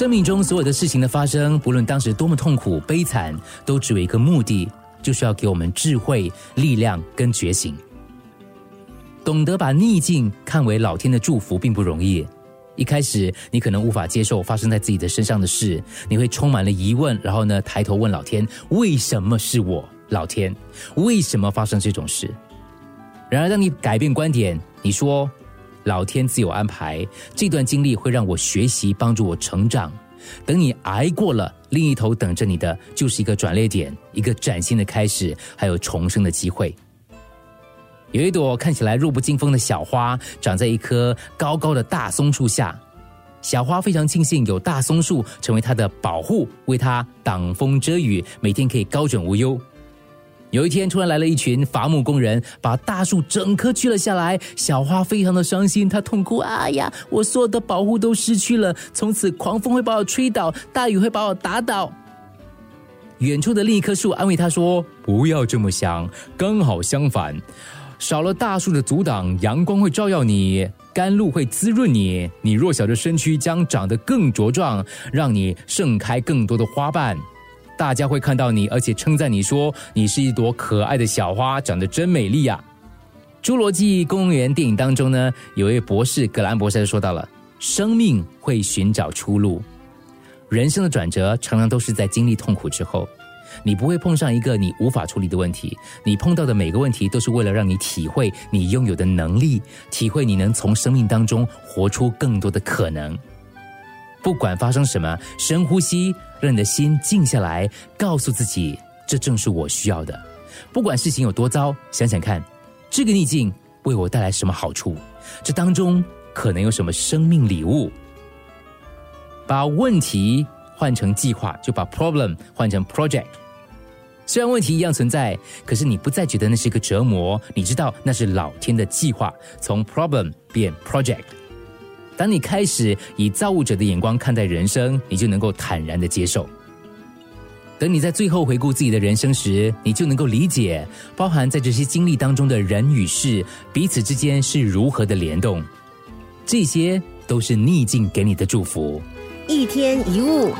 生命中所有的事情的发生，不论当时多么痛苦悲惨，都只有一个目的，就是要给我们智慧、力量跟觉醒。懂得把逆境看为老天的祝福，并不容易。一开始，你可能无法接受发生在自己的身上的事，你会充满了疑问，然后呢，抬头问老天：为什么是我？老天，为什么发生这种事？然而，当你改变观点，你说。老天自有安排，这段经历会让我学习，帮助我成长。等你挨过了，另一头等着你的就是一个转捩点，一个崭新的开始，还有重生的机会。有一朵看起来弱不禁风的小花，长在一棵高高的大松树下。小花非常庆幸有大松树成为它的保护，为它挡风遮雨，每天可以高枕无忧。有一天，突然来了一群伐木工人，把大树整棵锯了下来。小花非常的伤心，她痛哭：“哎呀，我所有的保护都失去了，从此狂风会把我吹倒，大雨会把我打倒。”远处的另一棵树安慰他说：“不要这么想，刚好相反，少了大树的阻挡，阳光会照耀你，甘露会滋润你，你弱小的身躯将长得更茁壮，让你盛开更多的花瓣。”大家会看到你，而且称赞你说你是一朵可爱的小花，长得真美丽呀。《侏罗纪公园》电影当中呢，有一位博士格兰博士说到了：生命会寻找出路，人生的转折常常都是在经历痛苦之后。你不会碰上一个你无法处理的问题，你碰到的每个问题都是为了让你体会你拥有的能力，体会你能从生命当中活出更多的可能。不管发生什么，深呼吸，让你的心静下来，告诉自己，这正是我需要的。不管事情有多糟，想想看，这个逆境为我带来什么好处？这当中可能有什么生命礼物？把问题换成计划，就把 problem 换成 project。虽然问题一样存在，可是你不再觉得那是一个折磨，你知道那是老天的计划，从 problem 变 project。当你开始以造物者的眼光看待人生，你就能够坦然的接受。等你在最后回顾自己的人生时，你就能够理解，包含在这些经历当中的人与事彼此之间是如何的联动。这些都是逆境给你的祝福。一天一物。